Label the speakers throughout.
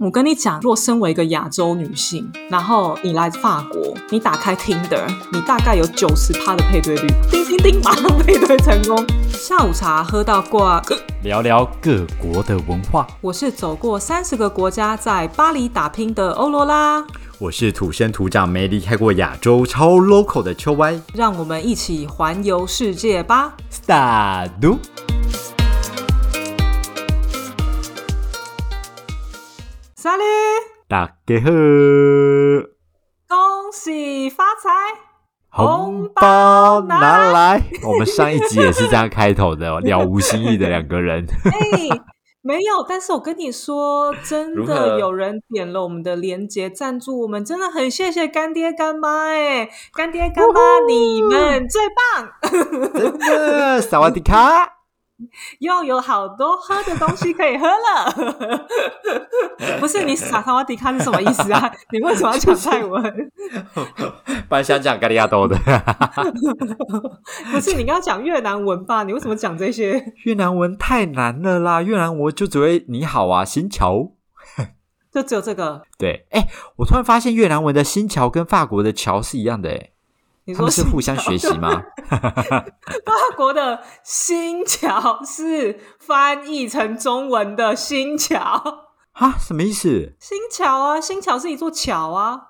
Speaker 1: 我跟你讲，若身为一个亚洲女性，然后你来法国，你打开 Tinder，你大概有九十趴的配对率，叮叮叮，马上配对成功。下午茶喝到挂，
Speaker 2: 聊聊各国的文化。
Speaker 1: 我是走过三十个国家，在巴黎打拼的欧罗拉。
Speaker 2: 我是土生土长、没离开过亚洲、超 local 的秋歪。
Speaker 1: 让我们一起环游世界吧
Speaker 2: ！Start。
Speaker 1: 沙利，
Speaker 2: 大家好，
Speaker 1: 恭喜发财，
Speaker 2: 红包拿来！我们上一集也是这样开头的，了无新意的两个人。
Speaker 1: 哎，没有，但是我跟你说，真的有人点了我们的链接赞助我们，真的很谢谢干爹干妈，哎，干爹干妈你们最棒，
Speaker 2: 真的，萨瓦迪卡。
Speaker 1: 又有好多喝的东西可以喝了，不是你撒萨瓦迪卡是什么意思啊？你为什么要讲泰文？
Speaker 2: 本来想讲咖喱亚多的，
Speaker 1: 不是你刚刚讲越南文吧？你为什么讲这些？
Speaker 2: 越南文太难了啦！越南文就只会你好啊，新桥，
Speaker 1: 就只有这个。
Speaker 2: 对，哎，我突然发现越南文的新桥跟法国的桥是一样的，哎。他们是互相学习吗？
Speaker 1: 法国的新桥是翻译成中文的新桥
Speaker 2: 啊？什么意思？
Speaker 1: 新桥啊，新桥是一座桥啊。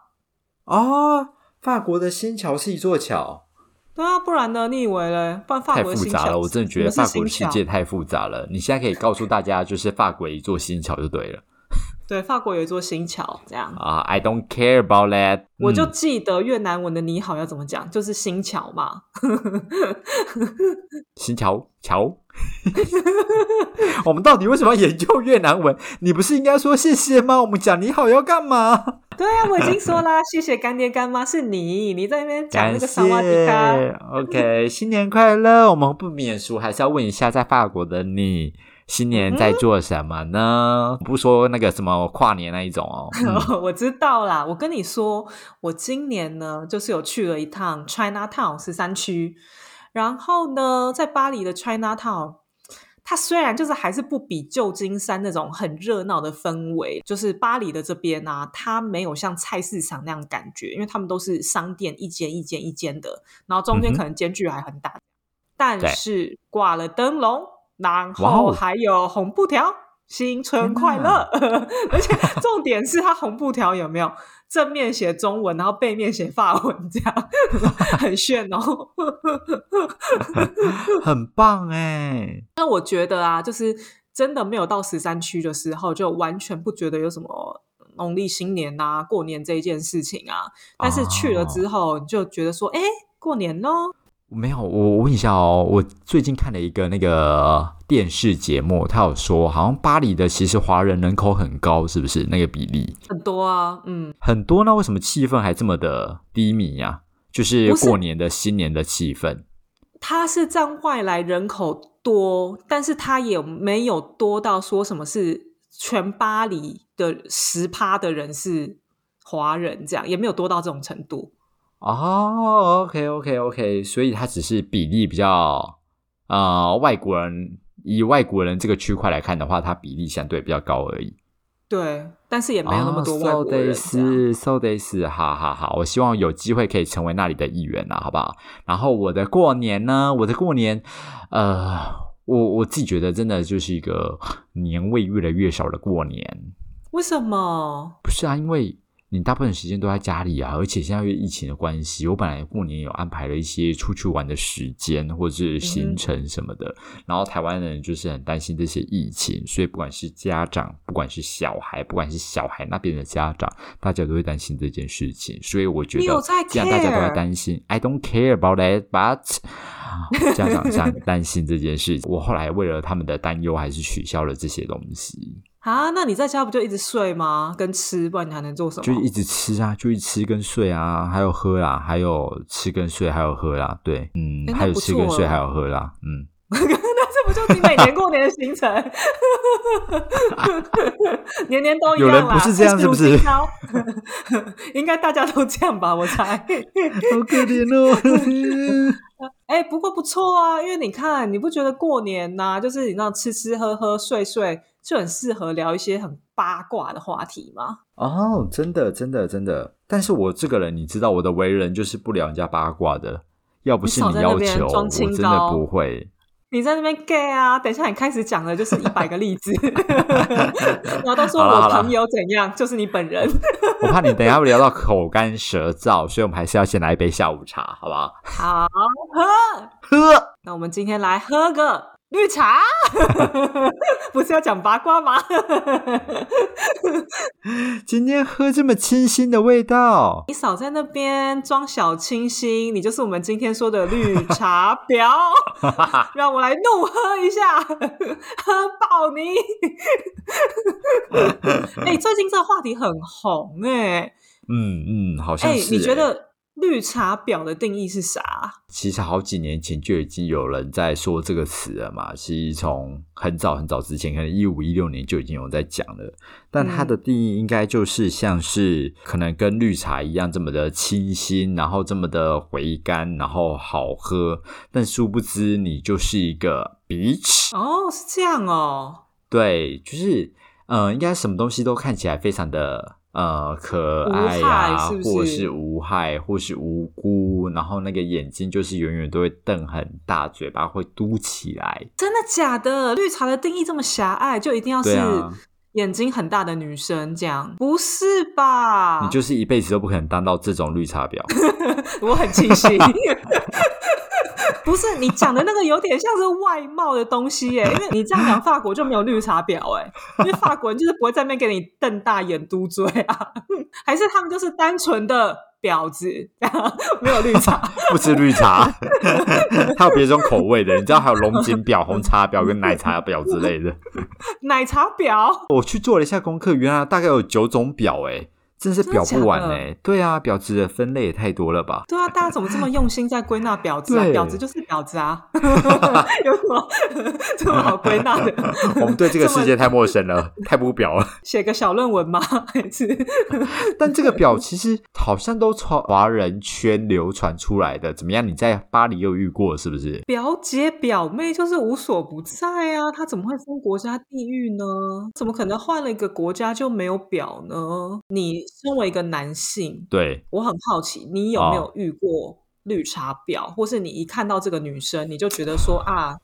Speaker 2: 哦，法国的新桥是一座桥。
Speaker 1: 对啊，不然呢？你以为呢？太
Speaker 2: 复杂了，我真的觉得法国的世界太复杂了。你现在可以告诉大家，就是法国一座新桥就对了。
Speaker 1: 对，法国有一座新桥，这样
Speaker 2: 啊。I don't care about that。
Speaker 1: 我就记得越南文的你好要怎么讲，就是新桥嘛。
Speaker 2: 新桥桥。我们到底为什么要研究越南文？你不是应该说谢谢吗？我们讲你好要干嘛？
Speaker 1: 对啊，我已经说啦，谢谢干爹干妈是你，你在那边讲那个萨瓦迪卡。
Speaker 2: OK，新年快乐！我们不免俗，还是要问一下，在法国的你。新年在做什么呢？不说那个什么跨年那一种哦。
Speaker 1: 我知道啦，我跟你说，我今年呢就是有去了一趟 China Town 十三区，然后呢，在巴黎的 China Town，它虽然就是还是不比旧金山那种很热闹的氛围，就是巴黎的这边啊，它没有像菜市场那样感觉，因为他们都是商店一间一间一间的，然后中间可能间距还很大，但是挂了灯笼。然后还有红布条，新春快乐！而且重点是它红布条有没有 正面写中文，然后背面写法文，这样 很炫哦，
Speaker 2: 很棒哎！
Speaker 1: 那我觉得啊，就是真的没有到十三区的时候，就完全不觉得有什么农历新年啊、过年这一件事情啊。但是去了之后，你就觉得说，哎，过年呢。
Speaker 2: 没有，我问一下哦，我最近看了一个那个电视节目，他有说，好像巴黎的其实华人人口很高，是不是那个比例
Speaker 1: 很多啊？嗯，
Speaker 2: 很多。那为什么气氛还这么的低迷呀？就是过年的新年的气氛，
Speaker 1: 它是占外来人口多，但是它也没有多到说什么是全巴黎的十趴的人是华人，这样也没有多到这种程度。
Speaker 2: 哦，OK，OK，OK，所以它只是比例比较，呃，外国人以外国人这个区块来看的话，它比例相对比较高而已。
Speaker 1: 对，但是也没有那么多外国人。
Speaker 2: So this，so this，好好好，我希望有机会可以成为那里的一员啊，好不好？然后我的过年呢，我的过年，呃，我我自己觉得真的就是一个年味越来越少的过年。
Speaker 1: 为什么？
Speaker 2: 不是啊，因为。你大部分时间都在家里啊，而且现在因为疫情的关系，我本来过年有安排了一些出去玩的时间或者是行程什么的。然后台湾人就是很担心这些疫情，所以不管是家长，不管是小孩，不管是小孩那边的家长，大家都会担心这件事情。所以我觉得，既然大家都在担心，I don't care about it，but 家长这样担心这件事，我后来为了他们的担忧，还是取消了这些东西。
Speaker 1: 啊，那你在家不就一直睡吗？跟吃，不然你还能做什么？
Speaker 2: 就一直吃啊，就一直吃跟睡啊，还有喝啦，还有吃跟睡，还有喝啦，对，嗯，还有吃跟睡，还有喝啦，嗯。
Speaker 1: 那这不就你每年过年的行程？年年都一样
Speaker 2: 有人不是这样，是不是？
Speaker 1: 应该大家都这样吧？我猜。
Speaker 2: 好可怜哦。
Speaker 1: 哎，不过不错啊，因为你看，你不觉得过年呐，就是你那吃吃喝喝睡睡。就很适合聊一些很八卦的话题吗。
Speaker 2: 哦，真的，真的，真的。但是我这个人，你知道我的为人就是不聊人家八卦的，要不是
Speaker 1: 你
Speaker 2: 要求，我真的不会。
Speaker 1: 你在那边 gay 啊？等一下你开始讲的就是一百个例子，然后都说我朋友怎样，就是你本人。
Speaker 2: 我怕你等一下会聊到口干舌燥，所以我们还是要先来一杯下午茶，好不好？
Speaker 1: 好喝，
Speaker 2: 喝。
Speaker 1: 那我们今天来喝个绿茶，不是要讲八卦吗？
Speaker 2: 今天喝这么清新的味道，
Speaker 1: 你少在那边装小清新，你就是我们今天说的绿茶婊。让我来怒喝一下，喝爆你！哎、最近这个话题很红哎、
Speaker 2: 嗯嗯，好像
Speaker 1: 哎、
Speaker 2: 是、
Speaker 1: 你觉？得绿茶婊的定义是啥？
Speaker 2: 其实好几年前就已经有人在说这个词了嘛。其实从很早很早之前，可能一五一六年就已经有人在讲了。但它的定义应该就是像是可能跟绿茶一样这么的清新，然后这么的回甘，然后好喝。但殊不知你就是一个 bitch。
Speaker 1: 哦，是这样哦。
Speaker 2: 对，就是呃，应该什么东西都看起来非常的呃可爱啊，
Speaker 1: 是是
Speaker 2: 或是无害，或是无辜，然后那个眼睛就是永远都会瞪很大，嘴巴会嘟起来。
Speaker 1: 真的假的？绿茶的定义这么狭隘，就一定要是
Speaker 2: 啊
Speaker 1: 眼睛很大的女生这样？不是吧？
Speaker 2: 你就是一辈子都不可能当到这种绿茶婊。
Speaker 1: 我很庆幸。不是你讲的那个有点像是外貌的东西耶，因为你这样讲法国就没有绿茶婊哎，因为法国人就是不会在那边给你瞪大眼嘟嘴啊，还是他们就是单纯的婊子，没有绿茶。
Speaker 2: 不吃绿茶，还有别种口味的，你知道还有龙井婊、红茶婊跟奶茶婊之类的。
Speaker 1: 奶茶婊，
Speaker 2: 我去做了一下功课，原来大概有九种婊，哎，真是表不完
Speaker 1: 真的
Speaker 2: 哎。对啊，表子的分类也太多了吧？
Speaker 1: 对啊，大家怎么这么用心在归纳表子啊？
Speaker 2: 对
Speaker 1: 婊子就是表子啊，有什么这么好归纳的？
Speaker 2: 我们对这个世界太陌生了，太不表了。
Speaker 1: 写个小论文吗？还是
Speaker 2: 但这个表其实好像都从华人圈流传出来的，怎么样？你在巴黎又遇过是不是？
Speaker 1: 表姐表妹就是无所不在啊，她怎么会分国家地域呢？怎么可能换了一个国家就没有表呢？你身为一个男性，
Speaker 2: 对，
Speaker 1: 我很好奇，你有没有
Speaker 2: 哦
Speaker 1: 遇过绿茶婊，或是你一看到这个女生，你就觉得说啊，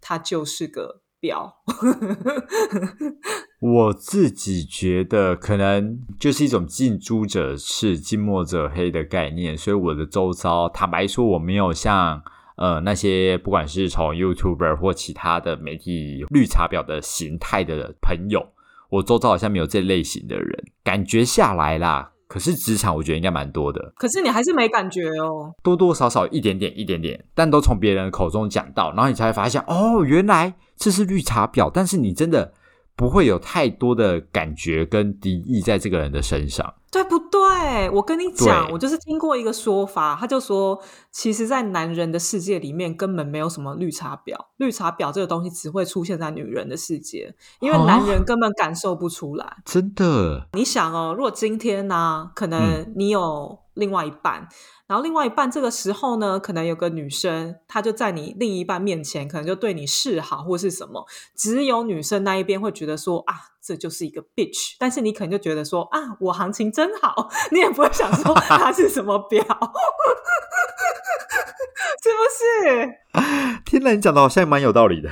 Speaker 1: 她就是个婊？
Speaker 2: 我自己觉得可能就是一种近朱者赤，近墨者黑的概念，所以我的周遭，坦白说，我没有像呃那些不管是从 YouTuber 或其他的媒体绿茶婊的形态的朋友，我周遭好像没有这类型的人，感觉下来啦。可是职场我觉得应该蛮多的，
Speaker 1: 可是你还是没感觉哦。
Speaker 2: 多多少少一点点一点点，但都从别人口中讲到，然后你才会发现哦，原来这是绿茶婊，但是你真的不会有太多的感觉跟敌意在这个人的身上。
Speaker 1: 对不对？我跟你讲，我就是听过一个说法，他就说，其实，在男人的世界里面，根本没有什么绿茶婊，绿茶婊这个东西只会出现在女人的世界，因为
Speaker 2: 啊
Speaker 1: 男人根本感受不出来。
Speaker 2: 真的，
Speaker 1: 你想哦，如果今天呢、可
Speaker 2: 嗯
Speaker 1: 能你有另外一半，然后另外一半这个时候呢，可能有个女生，她就在你另一半面前，可能就对你示好或是什么，只有女生那一边会觉得说啊，这就是一个 bitch，但是你可能就觉得说啊，我行情真好，你也不会想说 她是什么表，是不是？
Speaker 2: 天哪，你讲的好像蛮有道理的。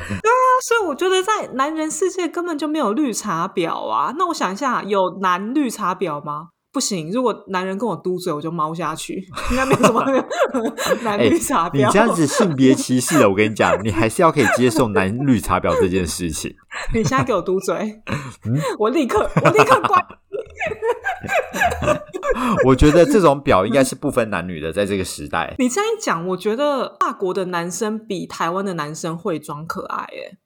Speaker 1: 所以我觉得在男人世界根本就没有绿茶婊啊。那我想一下，有男绿茶婊吗？不行，如果男人跟我嘟嘴，我就猫下去，应该没有什么 男女茶婊。
Speaker 2: 哎你这样子性别歧视了，我跟你讲，你还是要可以接受男绿茶婊这件事情。
Speaker 1: 你现在给我嘟嘴，
Speaker 2: 嗯
Speaker 1: 我立刻，我立刻关。
Speaker 2: 我觉得这种表应该是不分男女的，在这个时代。
Speaker 1: 你这样一讲，我觉得法国的男生比台湾的男生会装可爱。哎，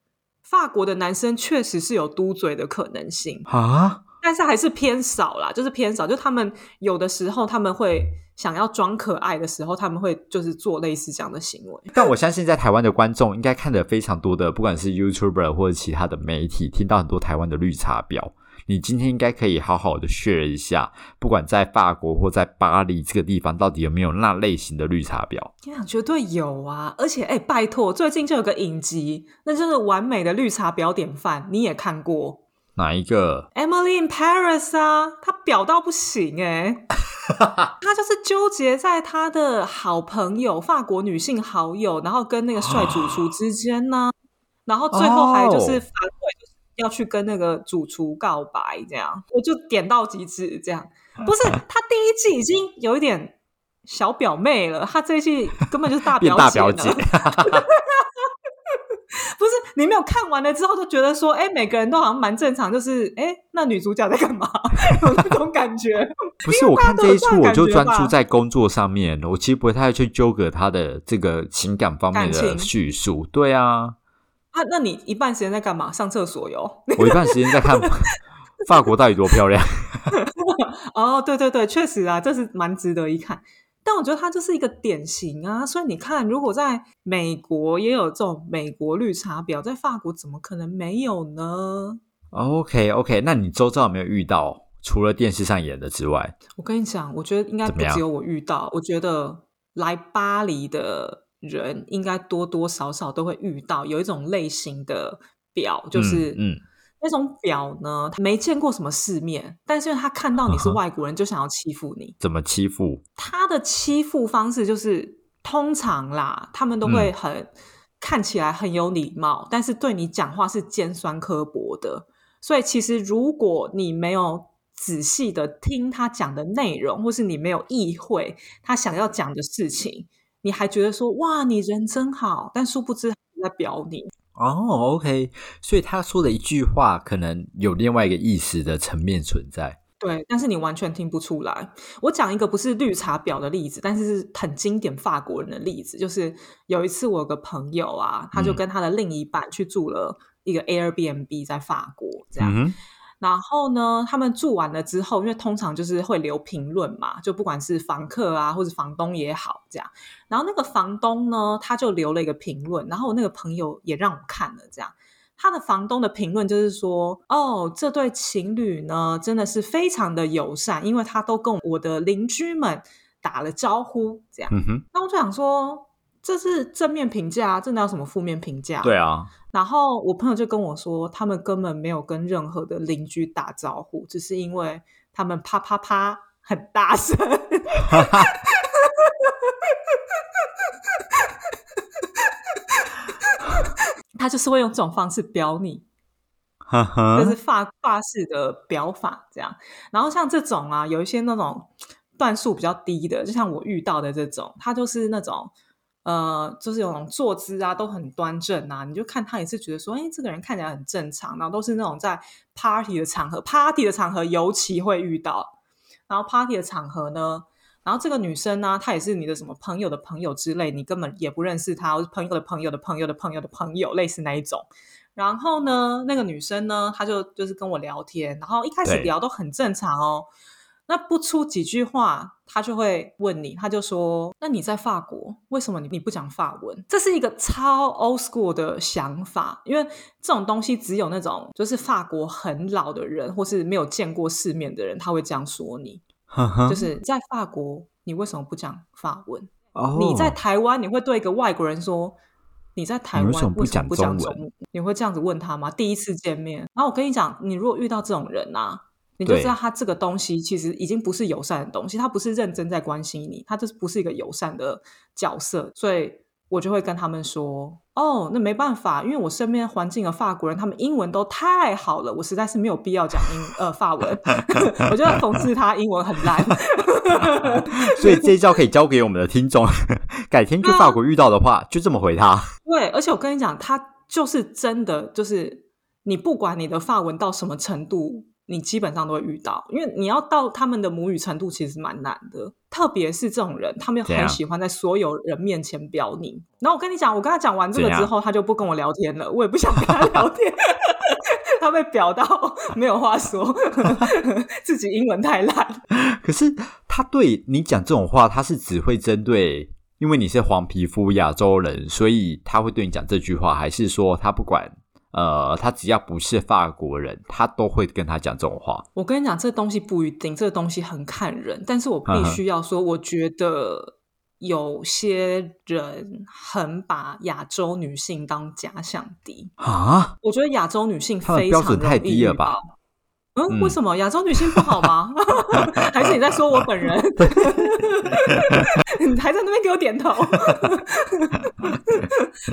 Speaker 1: 法国的男生确实是有嘟嘴的可能性，
Speaker 2: 啊，
Speaker 1: 但是还是偏少啦，就是偏少。就他们有的时候他们会想要装可爱的时候，他们会就是做类似这样的行为。
Speaker 2: 但我相信在台湾的观众应该看了非常多的，不管是 YouTuber 或者其他的媒体，听到很多台湾的绿茶婊，你今天应该可以好好的 share 一下，不管在法国或在巴黎这个地方，到底有没有那类型的绿茶婊？
Speaker 1: 我讲绝对有啊！而且哎，拜托，最近就有个影集，那就是完美的绿茶婊典范，你也看过
Speaker 2: 哪一个
Speaker 1: ？Emily in Paris 啊，她表到不行哎。她就是纠结在她的好朋友法国女性好友，然后跟那个帅主厨之间呢，然后最后还就是反悔，就是要去跟那个主厨告白，这样我就点到极致，这样不是她第一季已经有一点小表妹了，她这一季根本就是大
Speaker 2: 表姐。
Speaker 1: 不是你没有看完了之后就觉得说，哎，每个人都好像蛮正常，就是哎，那女主角在干嘛？有那种感觉。
Speaker 2: 不是，我看这一出我就专注在工作上面，我其实不太去纠葛他的这个情感方面的叙述。对啊，
Speaker 1: 啊，那你一半时间在干嘛？上厕所哟。
Speaker 2: 我一半时间在看法国到底多漂亮。
Speaker 1: 哦，对对对，确实啊，这是蛮值得一看。但我觉得它就是一个典型啊，所以你看，如果在美国也有这种美国绿茶婊，在法国怎么可能没有呢
Speaker 2: ？OK OK，那你周遭有没有遇到？除了电视上演的之外，
Speaker 1: 我跟你讲，我觉得应该不只有我遇到。我觉得来巴黎的人应该多多少少都会遇到有一种类型的表，就是嗯。那种表呢，他没见过什么世面，但是他看到你是外国人，就想要欺负你。
Speaker 2: 怎么欺负？
Speaker 1: 他的欺负方式就是，通常啦，他们都会很看起来很有礼貌，但是对你讲话是尖酸刻薄的。所以其实如果你没有仔细的听他讲的内容，或是你没有意会他想要讲的事情，你还觉得说哇，你人真好，但殊不知在表你。
Speaker 2: 哦，OK，所以他说的一句话可能有另外一个意思的层面存在。
Speaker 1: 对，但是你完全听不出来。我讲一个不是绿茶婊的例子，但是是很经典法国人的例子，就是有一次我有个朋友啊，他就跟他的另一半去住了一个 Airbnb 在法国，这样。然后呢，他们住完了之后，因为通常就是会留评论嘛，就不管是房客啊，或者房东也好，这样。然后那个房东呢，他就留了一个评论，然后我那个朋友也让我看了，这样。他的房东的评论就是说：“哦，这对情侣呢，真的是非常的友善，因为他都跟我的邻居们打了招呼，这样。”那我就想说。这是正面评价，这哪有什么负面评价？
Speaker 2: 对啊。
Speaker 1: 然后我朋友就跟我说，他们根本没有跟任何的邻居打招呼，只是因为他们啪啪啪很大声，他就是会用这种方式表你，就是发发式的表法这样。然后像这种啊，有一些那种段数比较低的，就像我遇到的这种，他就是那种。呃，就是有种坐姿啊，都很端正啊，你就看他也是觉得说，哎，这个人看起来很正常。然后都是那种在 party 的场合，party 的场合尤其会遇到。然后 party 的场合呢，然后这个女生呢，她也是你的什么朋友的朋友之类，你根本也不认识她，朋友的朋友的朋友的朋友的朋友，类似那一种。然后呢，那个女生呢，她就就是跟我聊天，然后一开始聊都很正常哦。那不出几句话，他就会问你，他就说：“那你在法国，为什么你你不讲法文？”这是一个超 old school 的想法，因为这种东西只有那种就是法国很老的人，或是没有见过世面的人，他会这样说你。就是在法国，你为什么不讲法文？你在台湾，你会对一个外国人说：“你在台湾为什么不讲中文？”你会这样子问他吗？第一次见面，然后我跟你讲，你如果遇到这种人啊。你就知道他这个东西其实已经不是友善的东西，他不是认真在关心你，他这不是一个友善的角色，所以我就会跟他们说：“哦，那没办法，因为我身边环境的法国人，他们英文都太好了，我实在是没有必要讲英呃法文。”我就要讽刺他英文很烂，
Speaker 2: 所以这一招可以交给我们的听众，改天去法国遇到的话，就这么回他。
Speaker 1: 对，而且我跟你讲，他就是真的，就是你不管你的法文到什么程度。你基本上都会遇到，因为你要到他们的母语程度，其实蛮难的。特别是这种人，他们很喜欢在所有人面前表你。然后我跟你讲，我跟他讲完这个之后，他就不跟我聊天了。我也不想跟他聊天，他被表到没有话说，自己英文太烂。
Speaker 2: 可是他对你讲这种话，他是只会针对，因为你是黄皮肤亚洲人，所以他会对你讲这句话，还是说他不管？呃，他只要不是法国人，他都会跟他讲这种话。
Speaker 1: 我跟你讲，这东西不一定，这个东西很看人。但是我必须要说，我觉得有些人很把亚洲女性当假想敌
Speaker 2: 啊。
Speaker 1: 我觉得亚洲女性非常
Speaker 2: 标准太低了吧
Speaker 1: 到？嗯，为什么亚洲女性不好吗？还是你在说我本人？你还在那边给我点头？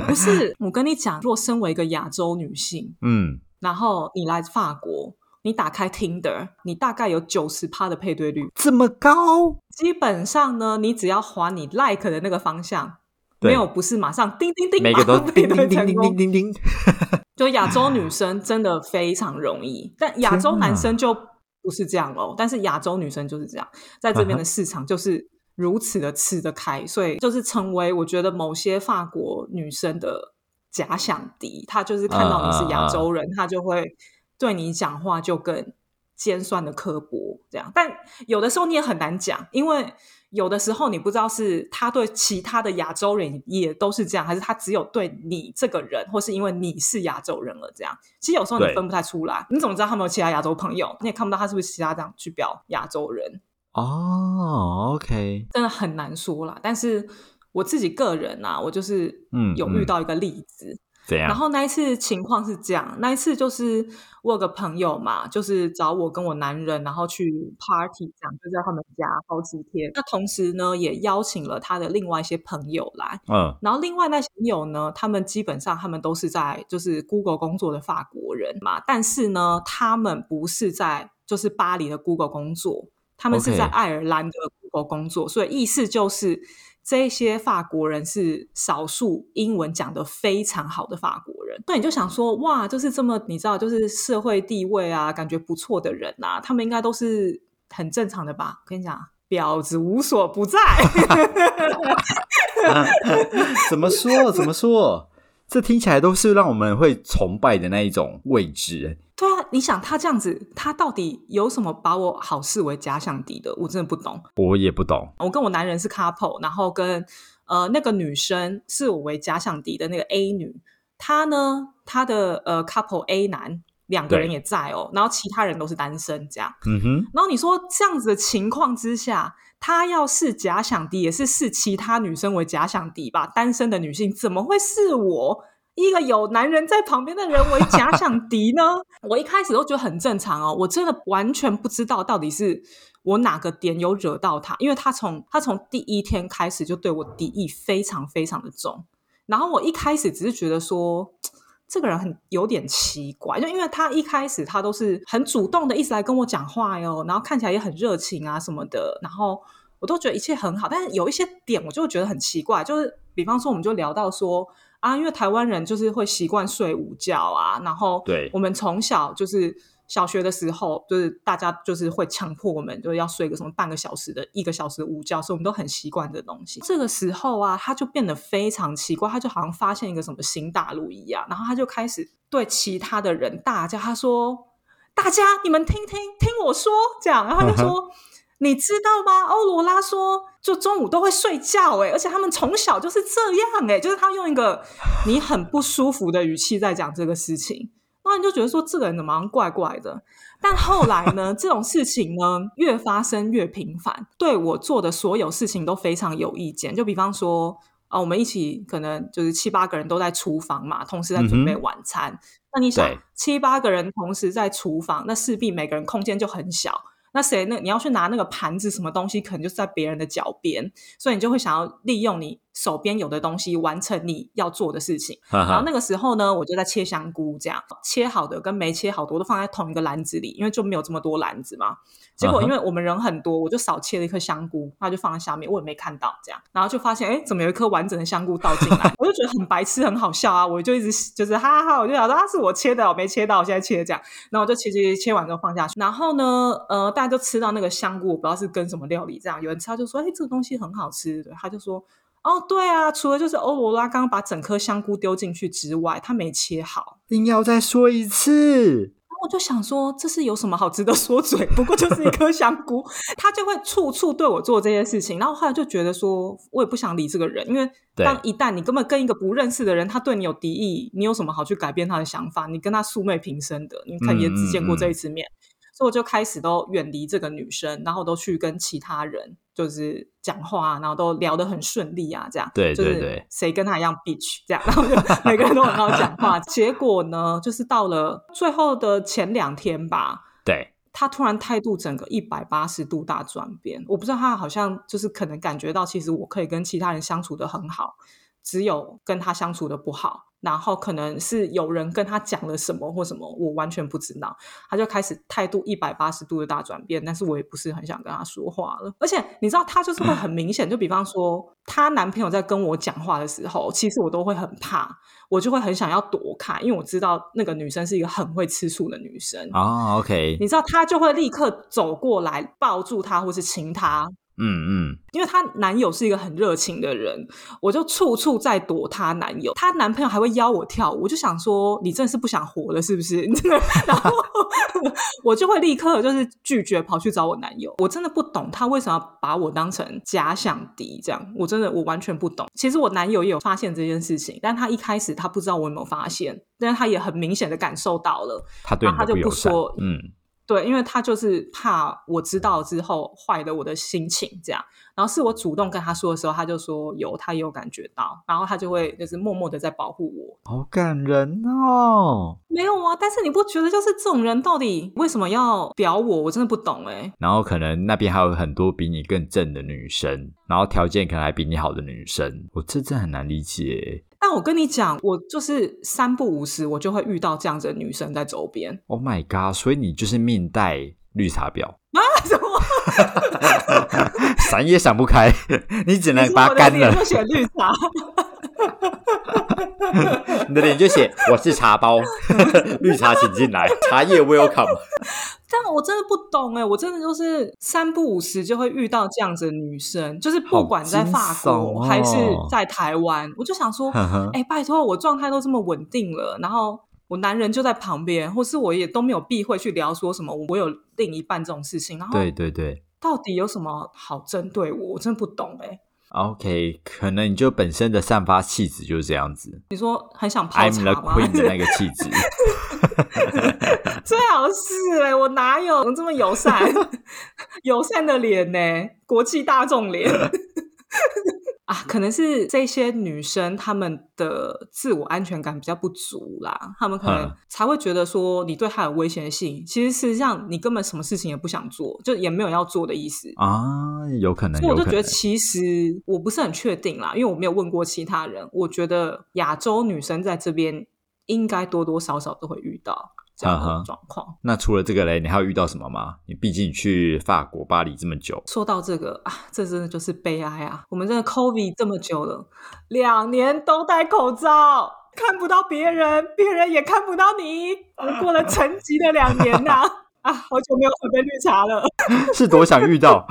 Speaker 1: 不是，我跟你讲，若身为一个亚洲女性，
Speaker 2: 嗯，
Speaker 1: 然后你来法国，你打开 Tinder，你大概有九十趴的配对率。
Speaker 2: 这么高？
Speaker 1: 基本上呢，你只要划你 like 的那个方向，
Speaker 2: 对
Speaker 1: 没有不是马上叮叮叮，
Speaker 2: 每个都叮叮叮叮。叮叮。
Speaker 1: 就亚洲女生真的非常容易，但亚洲男生就不是这样喽。但是亚洲女生就是这样，在这边的市场就是如此的吃得开，所以就是成为我觉得某些法国女生的假想敌。她就是看到你是亚洲人，她就会对你讲话就更尖酸的刻薄这样。但有的时候你也很难讲，因为有的时候你不知道是他对其他的亚洲人也都是这样，还是他只有对你这个人，或是因为你是亚洲人了这样。其实有时候你分不太出来，你怎么知道他没有其他亚洲朋友？你也看不到他是不是其他这样去表亚洲人，
Speaker 2: 哦，OK，
Speaker 1: 真的很难说啦。但是我自己个人啊，我就是
Speaker 2: 嗯
Speaker 1: 有遇到一个例子，
Speaker 2: 怎样？
Speaker 1: 然后那一次情况是这样，那一次就是我有个朋友嘛，就是找我跟我男人，然后去 party 这样，就在他们家好几天。那同时呢，也邀请了他的另外一些朋友来。
Speaker 2: 嗯
Speaker 1: 然后另外那些朋友呢，他们基本上他们都是在就是 Google 工作的法国人嘛，但是呢，他们不是在就是巴黎的 Google 工作，他们是在爱尔兰的 Google 工作，所以意思就是这些法国人是少数英文讲得非常好的法国人。那你就想说，哇，就是这么你知道，就是社会地位啊，感觉不错的人啊，他们应该都是很正常的吧？我跟你讲。婊子无所不在，
Speaker 2: 怎么说？怎么说？这听起来都是让我们会崇拜的那一种位置。
Speaker 1: 对啊，你想他这样子，他到底有什么把我好视为假想敌的？我真的不懂。
Speaker 2: 我也不懂。
Speaker 1: 我跟我男人是 couple，然后跟呃那个女生是我为假想敌的那个 A 女，她呢，她的呃 couple A 男两个人也在哦，然后其他人都是单身这样。
Speaker 2: 嗯哼，
Speaker 1: 然后你说这样子的情况之下，他要是假想敌，也是视其他女生为假想敌吧？单身的女性怎么会视我一个有男人在旁边的人为假想敌呢？我一开始都觉得很正常哦，我真的完全不知道到底是我哪个点有惹到他，因为他从他从第一天开始就对我敌意非常非常的重。然后我一开始只是觉得说，这个人很有点奇怪，就因为他一开始他都是很主动的一直来跟我讲话哟，然后看起来也很热情啊什么的，然后我都觉得一切很好，但是有一些点我就觉得很奇怪，就是比方说我们就聊到说啊，因为台湾人就是会习惯睡午觉啊，然后
Speaker 2: 对
Speaker 1: 我们从小就是。小学的时候，就是大家就是会强迫我们，就是要睡个什么半个小时的、一个小时的午觉，所以我们都很习惯这个东西。这个时候啊，他就变得非常奇怪，他就好像发现一个什么新大陆一样，然后他就开始对其他的人大叫，他说：“大家你们听听听我说。”这样，然后他就说：“你知道吗？欧罗拉说，就中午都会睡觉，哎，而且他们从小就是这样，哎，就是他用一个你很不舒服的语气在讲这个事情。”那你就觉得说这个人怎么好像怪怪的？但后来呢，这种事情呢越发生越频繁，对我做的所有事情都非常有意见。就比方说啊，我们一起可能就是七八个人都在厨房嘛，同时在准备晚餐。那你想七八个人同时在厨房，那势必每个人空间就很小。那谁那你要去拿那个盘子什么东西，可能就是在别人的脚边，所以你就会想要利用你手边有的东西完成你要做的事情。
Speaker 2: 哈哈，
Speaker 1: 然后那个时候呢，我就在切香菇，这样切好的跟没切好的我都放在同一个篮子里，因为就没有这么多篮子嘛。结果因为我们人很多，我就少切了一颗香菇，那就放在下面，我也没看到这样，然后就发现哎，怎么有一颗完整的香菇倒进来？我就觉得很白痴，很好笑啊！我就一直就是哈哈哈，我就想说啊，是我切的，我没切到，我现在切这样，然后我就切切切切完之后放下去，然后呢，呃，大家就吃到那个香菇，我不知道是跟什么料理这样，有人吃他就说，哎，这个东西很好吃，对，他就说。哦，对啊，除了就是欧罗拉刚刚把整颗香菇丢进去之外，他没切好。
Speaker 2: 硬要再说一次。
Speaker 1: 我就想说，这是有什么好值得说嘴？不过就是一颗香菇，他就会处处对我做这些事情。然后后来就觉得说，我也不想理这个人，因为当一旦你根本跟一个不认识的人，他对你有敌意，你有什么好去改变他的想法？你跟他素昧平生的，你看也只见过这一次面。所以我就开始都远离这个女生，然后都去跟其他人就是讲话，然后都聊得很顺利啊，这样。
Speaker 2: 对对对，
Speaker 1: 谁跟他一样 bitch 这样，然后就 每个人都很好讲话。结果呢，就是到了最后的前两天吧，
Speaker 2: 对，
Speaker 1: 他突然态度整个一百八十度大转变。我不知道他好像就是可能感觉到，其实我可以跟其他人相处的很好，只有跟他相处的不好。然后可能是有人跟他讲了什么或什么，我完全不知道，他就开始态度一百八十度的大转变。但是我也不是很想跟他说话了。而且你知道，他就是会很明显，就比方说，她男朋友在跟我讲话的时候，其实我都会很怕，我就会很想要躲开，因为我知道那个女生是一个很会吃醋的女生
Speaker 2: 啊。OK，
Speaker 1: 你知道，他就会立刻走过来抱住她，或是亲她。
Speaker 2: 嗯嗯，
Speaker 1: 因为她男友是一个很热情的人，我就处处在躲她男友。她男朋友还会邀我跳舞，我就想说，你真的是不想活了是不是？然后 我就会立刻就是拒绝，跑去找我男友。我真的不懂他为什么要把我当成假想敌，这样我真的我完全不懂。其实我男友也有发现这件事情，但他一开始他不知道我有没有发现，但是他也很明显的感受到了，
Speaker 2: 他对
Speaker 1: 他就
Speaker 2: 不
Speaker 1: 说，
Speaker 2: 嗯。
Speaker 1: 对，因为他就是怕我知道之后坏了我的心情，这样。然后是我主动跟他说的时候，他就说有，他也有感觉到，然后他就会就是默默的在保护我。
Speaker 2: 好感人哦！
Speaker 1: 没有啊，但是你不觉得就是这种人到底为什么要表我？我真的不懂哎。
Speaker 2: 然后可能那边还有很多比你更正的女生，然后条件可能还比你好的女生，我这真很难理解。
Speaker 1: 但我跟你讲，我就是三不五时，我就会遇到这样子的女生在周边。
Speaker 2: Oh my god！所以你就是命带绿茶婊
Speaker 1: 啊？什么？
Speaker 2: 闪也闪不开，你只能把它干了。
Speaker 1: 就写绿茶，
Speaker 2: 你的脸就写我是茶包，绿茶请进来，茶叶 welcome。
Speaker 1: 但我真的不懂哎，我真的就是三不五时就会遇到这样子的女生，就是不管在法国还是在台湾，我就想说，哎，拜托，我状态都这么稳定了，然后我男人就在旁边，或是我也都没有避讳去聊说什么我有另一半这种事情，然后
Speaker 2: 对对对，
Speaker 1: 到底有什么好针对我？我真的不懂哎。
Speaker 2: OK，可能你就本身的散发气质就是这样子。
Speaker 1: 你说很想泡茶吗？
Speaker 2: 的那个气质，
Speaker 1: 最好是哎，我哪有这么友善？友善的脸呢？国际大众脸。啊，可能是这些女生她们的自我安全感比较不足啦，她们可能才会觉得说你对她有危险性。其实实际上你根本什么事情也不想做，就也没有要做的意思
Speaker 2: 啊，有可能。
Speaker 1: 所以我就觉得其实我不是很确定啦，因为我没有问过其他人。我觉得亚洲女生在这边应该多多少少都会遇到。这样的状况。
Speaker 2: 那除了这个嘞，你还有遇到什么吗？你毕竟去法国巴黎这么久。
Speaker 1: 说到这个啊，这真的就是悲哀啊！我们真的 COVID 这么久了，两年都戴口罩，看不到别人，别人也看不到你，我过了沉寂的两年呐！啊，好久没有喝杯绿茶了。
Speaker 2: 是多想遇到，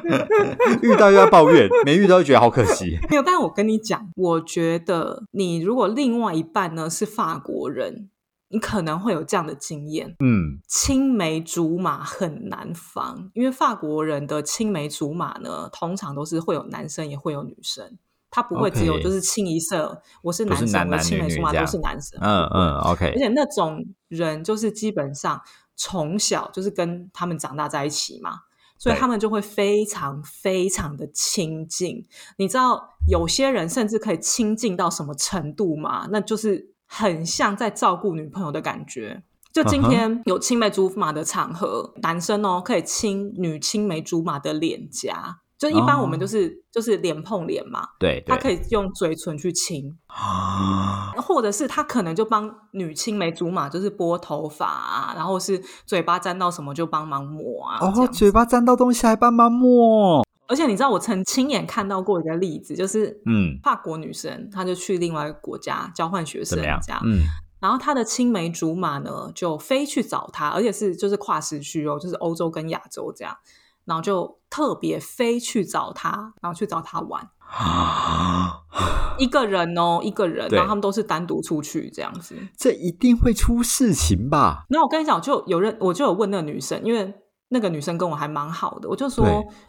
Speaker 2: 遇到又要抱怨，没遇到又觉得好可惜。
Speaker 1: 没有，但我跟你讲，我觉得你如果另外一半呢是法国人。你可能会有这样的经验，
Speaker 2: 嗯，
Speaker 1: 青梅竹马很难防，因为法国人的青梅竹马呢，通常都是会有男生也会有女生，他不会只有就是清一色，我是男生，我青梅竹马都是男生，
Speaker 2: 嗯嗯，OK，
Speaker 1: 而且那种人就是基本上从小就是跟他们长大在一起嘛，所以他们就会非常非常的亲近。你知道有些人甚至可以亲近到什么程度吗？那就是。很像在照顾女朋友的感觉。就今天有青梅竹马的场合，男生哦可以亲女青梅竹马的脸颊。就一般我们就是就是脸碰脸嘛，
Speaker 2: 对，
Speaker 1: 他可以用嘴唇去亲啊，或者是他可能就帮女青梅竹马就是拨头发啊，然后是嘴巴沾到什么就帮忙抹啊。
Speaker 2: 哦，嘴巴沾到东西还帮忙抹。
Speaker 1: 而且你知道，我曾亲眼看到过一个例子，就是嗯，法国女生，她就去另外一个国家交换学生，这样，
Speaker 2: 嗯，
Speaker 1: 然后她的青梅竹马呢，就飞去找她，而且是就是跨时区哦，就是欧洲跟亚洲这样。然后就特别飞去找她，然后去找她玩。一个人哦，一个人，然后他们都是单独出去这样子。
Speaker 2: 这一定会出事情吧？
Speaker 1: 那我跟你讲，就有人我就有问那个女生，因为那个女生跟我还蛮好的，我就说，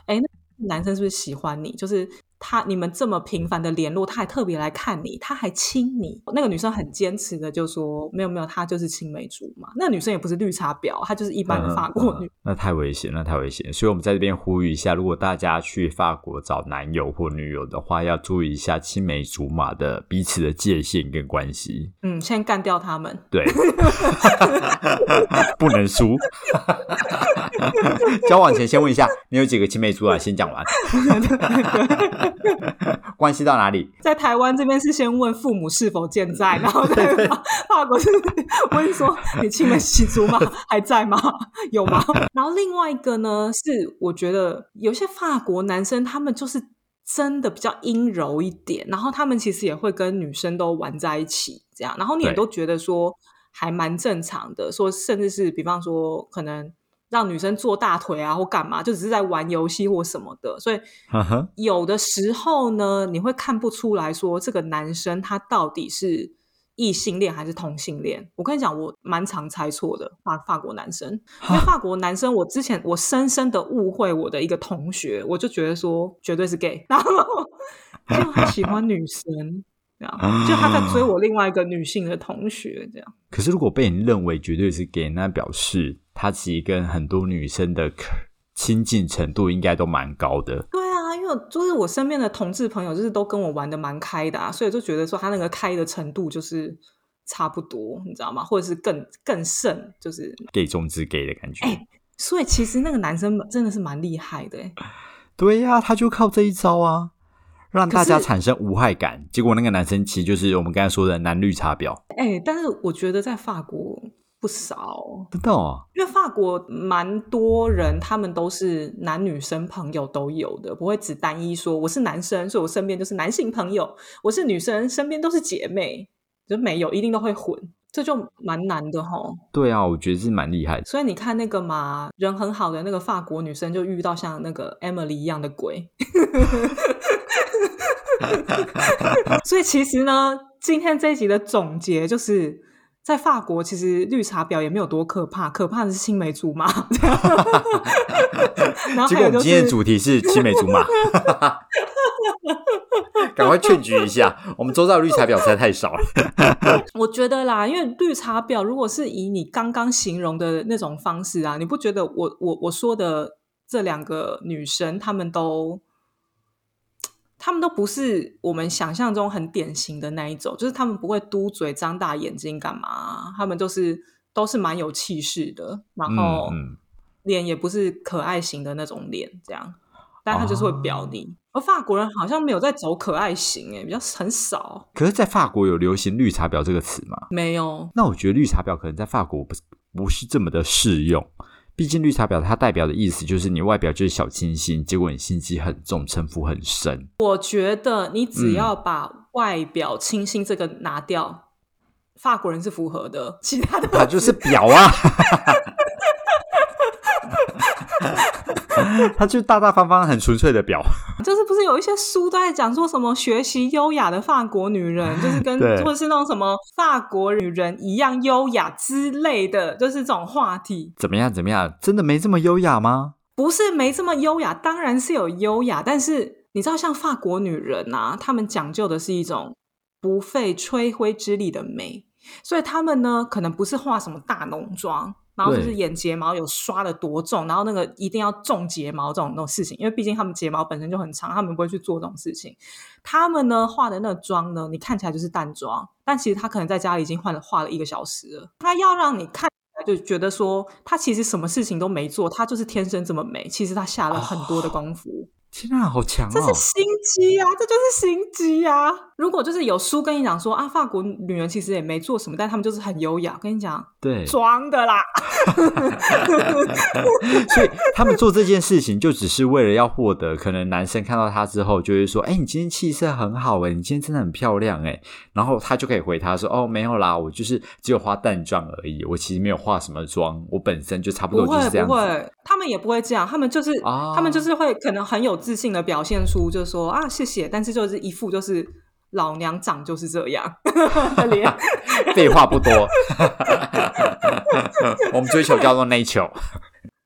Speaker 1: 哎，那男生是不是喜欢你？就是他你们这么频繁的联络，他还特别来看你，他还亲你。那个女生很坚持的就说，没有没有，她就是青梅竹马。那个女生也不是绿茶婊，她就是一般的法国女。
Speaker 2: 嗯那太危险，那太危险。所以我们在这边呼吁一下，如果大家去法国找男友或女友的话，要注意一下青梅竹马的彼此的界限跟关系。
Speaker 1: 嗯，先干掉他们。
Speaker 2: 对，不能输。交往前先问一下，你有几个青梅竹马？先讲完。关系到哪里？
Speaker 1: 在台湾这边是先问父母是否健在，然后在法法国是问说你亲们习俗吗还在吗？有吗？然后另外一个呢，是我觉得有些法国男生他们就是真的比较阴柔一点，然后他们其实也会跟女生都玩在一起，这样，然后你也都觉得说还蛮正常的，说甚至是比方说可能。让女生坐大腿啊，或干嘛，就只是在玩游戏或什么的，所以有的时候呢，你会看不出来说这个男生他到底是异性恋还是同性恋。我跟你讲，我蛮常猜错的法法国男生，因为法国男生，我之前我深深的误会我的一个同学，我就觉得说绝对是 gay，然后就他喜欢女生。这样，就他在追我另外一个女性的同学，这样。
Speaker 2: 可是如果被你认为绝对是 gay，那表示他其实跟很多女生的亲近程度应该都蛮高的。
Speaker 1: 对啊，因为就是我身边的同志朋友，就是都跟我玩的蛮开的啊，所以就觉得说他那个开的程度就是差不多，你知道吗？或者是更更甚，就是
Speaker 2: gay 中之 gay 的感觉。
Speaker 1: 哎所以其实那个男生真的是蛮厉害的、欸，
Speaker 2: 对呀、他就靠这一招啊，让大家产生无害感。结果那个男生其实就是我们刚才说的男绿茶婊，
Speaker 1: 哎、但是我觉得在法国不少，
Speaker 2: 真的哦。
Speaker 1: 因为法国蛮多人，他们都是男女生朋友都有的，不会只单一说我是男生，所以我身边就是男性朋友；我是女生，身边都是姐妹，就没有一定都会混，这就蛮难的哈。
Speaker 2: 对啊，我觉得是蛮厉害的。
Speaker 1: 所以你看那个嘛，人很好的那个法国女生，就遇到像那个 Emily 一样的鬼。所以其实呢，今天这一集的总结就是，在法国其实绿茶婊也没有多可怕，可怕的是青梅竹马。然后
Speaker 2: 结果我们
Speaker 1: 还有就是，
Speaker 2: 今天的主题是青梅竹马，赶快劝举一下，我们周遭的绿茶婊实在太少了。
Speaker 1: 我觉得啦，因为绿茶婊如果是以你刚刚形容的那种方式啊，你不觉得我我我说的这两个女生，她们都，她们都不是我们想象中很典型的那一种，就是他们不会嘟嘴、张大眼睛干嘛，他们都是都是蛮有气势的，然后脸也不是可爱型的那种脸，这样，但他就是会表你。而法国人好像没有在走可爱型、哎，比较很少，
Speaker 2: 可是，在法国有流行“绿茶婊”这个词吗？
Speaker 1: 没有。
Speaker 2: 那我觉得绿茶婊可能在法国不是不是这么的适用。毕竟绿茶婊它代表的意思就是你外表就是小清新，结果你心机很重，城府很深。
Speaker 1: 我觉得你只
Speaker 2: 嗯
Speaker 1: 要把外表清新这个拿掉，法国人是符合的，其他的
Speaker 2: 他就是婊啊，他就大大方方、很纯粹的表。
Speaker 1: 就是不是有一些书都在讲说什么学习优雅的法国女人，就是跟
Speaker 2: 对
Speaker 1: 或者是那种什么法国女人一样优雅之类的，就是这种话题。
Speaker 2: 怎么样？怎么样？真的没这么优雅吗？
Speaker 1: 不是没这么优雅，当然是有优雅，但是你知道，像法国女人啊，她们讲究的是一种不费吹灰之力的美，所以她们呢，可能不是化什么大浓妆，然后就是眼睫毛有刷的多重，然后那个一定要种睫毛这种那种事情，因为毕竟他们睫毛本身就很长，他们不会去做这种事情。他们呢化的那个妆呢，你看起来就是淡妆，但其实他可能在家里已经换了化了一个小时了，他要让你看。就觉得说，他其实什么事情都没做，他就是天生这么美。其实他下了很多的功夫，
Speaker 2: 天啊，好强哦！
Speaker 1: 这是心机啊，这就是心机啊。如果就是有书跟你讲说啊，法国女人其实也没做什么，但他们就是很优雅。跟你讲，
Speaker 2: 对，
Speaker 1: 装的啦。
Speaker 2: 所以他们做这件事情就只是为了要获得，可能男生看到她之后就会说：“哎，你今天气色很好哎，你今天真的很漂亮哎。”然后他就可以回他说：“哦，没有啦，我就是只有化淡妆而已，我其实没有化什么妆，我本身就差不多就是这样。”
Speaker 1: 不会，他们也不会这样，他们就是他们就是会可能很有自信的表现出，就是说啊谢谢，但是就是一副就是。老娘长就是这样，
Speaker 2: 废话不多，我们追求叫做内求。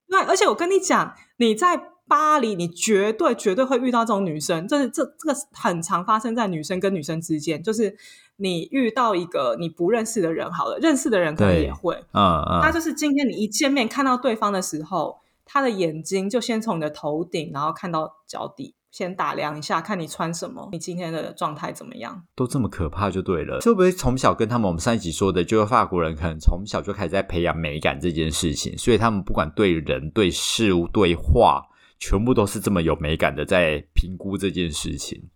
Speaker 1: 那而且我跟你讲，你在巴黎，你绝对绝对会遇到这种女生，这是这这个很常发生在女生跟女生之间，就是你遇到一个你不认识的人，好了，认识的人可能也会，
Speaker 2: 嗯嗯，
Speaker 1: 他就是今天你一见面看到对方的时候，他的眼睛就先从你的头顶，然后看到脚底。先打量一下，看你穿什么，你今天的状态怎么样？
Speaker 2: 都这么可怕就对了。会不会从小跟他们，我们上一集说的，就是法国人可能从小就开始在培养美感这件事情，所以他们不管对人、对事物、对话，全部都是这么有美感的在评估这件事情。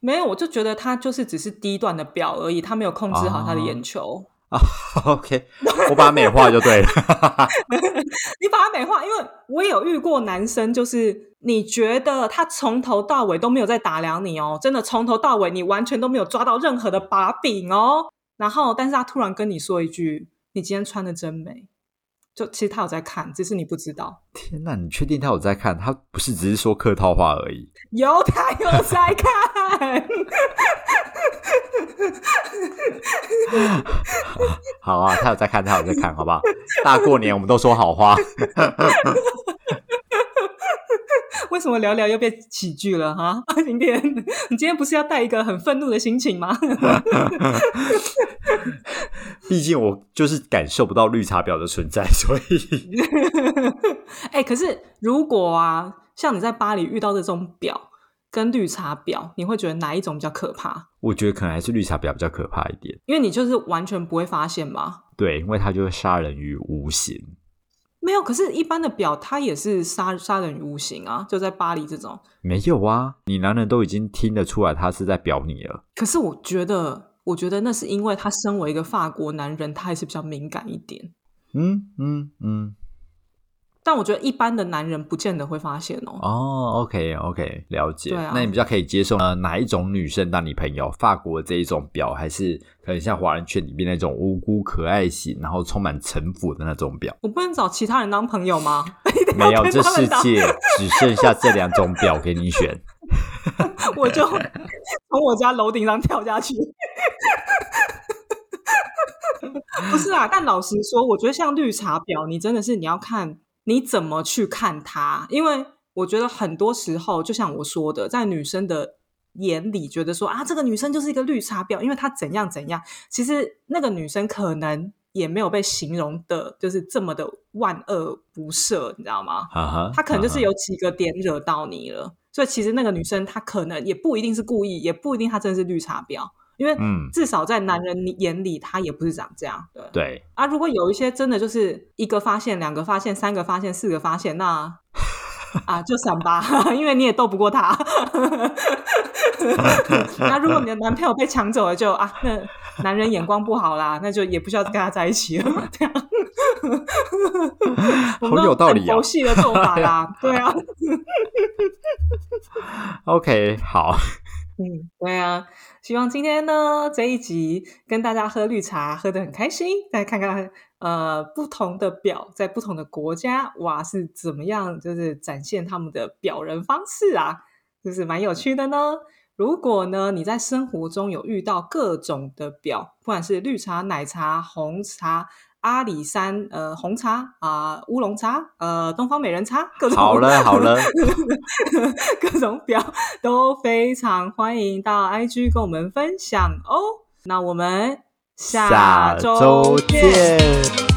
Speaker 1: 没有，我就觉得他就是只是低段的表而已，他没有控制好他的眼球。
Speaker 2: 啊啊，OK，我把它美化就对了。
Speaker 1: 你把它美化，因为我有遇过男生，就是你觉得他从头到尾都没有在打量你哦，真的从头到尾你完全都没有抓到任何的把柄哦。然后，但是他突然跟你说一句：“你今天穿的真美。”就其实他有在看，只是你不知道。
Speaker 2: 天哪，你确定他有在看？他不是只是说客套话而已。
Speaker 1: 有，他有在看。
Speaker 2: 好啊，他有在看，他有在看，好不好？大过年我们都说好话。
Speaker 1: 为什么聊聊又变喜剧了哈？今天你今天不是要带一个很愤怒的心情吗？
Speaker 2: 毕竟我就是感受不到绿茶婊的存在，所以。
Speaker 1: 哎，可是如果啊，像你在巴黎遇到的这种婊。跟绿茶婊，你会觉得哪一种比较可怕？
Speaker 2: 我觉得可能还是绿茶婊比较可怕一点，
Speaker 1: 因为你就是完全不会发现嘛。
Speaker 2: 对，因为他就会杀人于无形。
Speaker 1: 没有，可是，一般的表他也是杀杀人于无形啊。就在巴黎这种，
Speaker 2: 没有啊，你男人都已经听得出来他是在表你了。
Speaker 1: 可是我觉得，我觉得那是因为他身为一个法国男人，他还是比较敏感一点。
Speaker 2: 嗯嗯嗯。
Speaker 1: 但我觉得一般的男人不见得会发现哦。
Speaker 2: 哦，OK OK，了解。那你比较可以接受呢？哪一种女生当你朋友？法国这一种表，还是可能像华人圈里面那种无辜可爱型，然后充满城府的那种表？
Speaker 1: 我不能找其他人当朋友吗？
Speaker 2: 没有，这世界只剩下这两种表给你选。
Speaker 1: 我就从我家楼顶上跳下去。不是啊，但老实说，我觉得像绿茶婊，你真的是你要看。你怎么去看他？因为我觉得很多时候，就像我说的，在女生的眼里，觉得说啊，这个女生就是一个绿茶婊，因为她怎样怎样。其实那个女生可能也没有被形容的，就是这么的万恶不赦，你知道吗？她可能就是有几个点惹到你了，所以其实那个女生她可能也不一定是故意，也不一定她真的是绿茶婊。因为至少在男人眼里，他也不是长这样。对
Speaker 2: 对
Speaker 1: 啊，如果有一些真的就是一个发现、两个发现、三个发现、四个发现，那 啊就闪吧，因为你也斗不过他。那如果你的男朋友被抢走了，就啊，那男人眼光不好啦，那就也不需要跟他在一起了。这样，
Speaker 2: 好有道理啊，
Speaker 1: 游戏的做法啦，对啊。
Speaker 2: OK，好。
Speaker 1: 嗯，对啊，希望今天呢这一集跟大家喝绿茶喝得很开心，再看看呃不同的表在不同的国家哇是怎么样，就是展现他们的表人方式啊，就是蛮有趣的呢。如果呢你在生活中有遇到各种的表，不管是绿茶、奶茶、红茶。阿里山呃红茶啊乌龙茶呃东方美人茶各种
Speaker 2: 好了 好了
Speaker 1: 各种表都非常欢迎到 IG 跟我们分享哦。那我们下周见。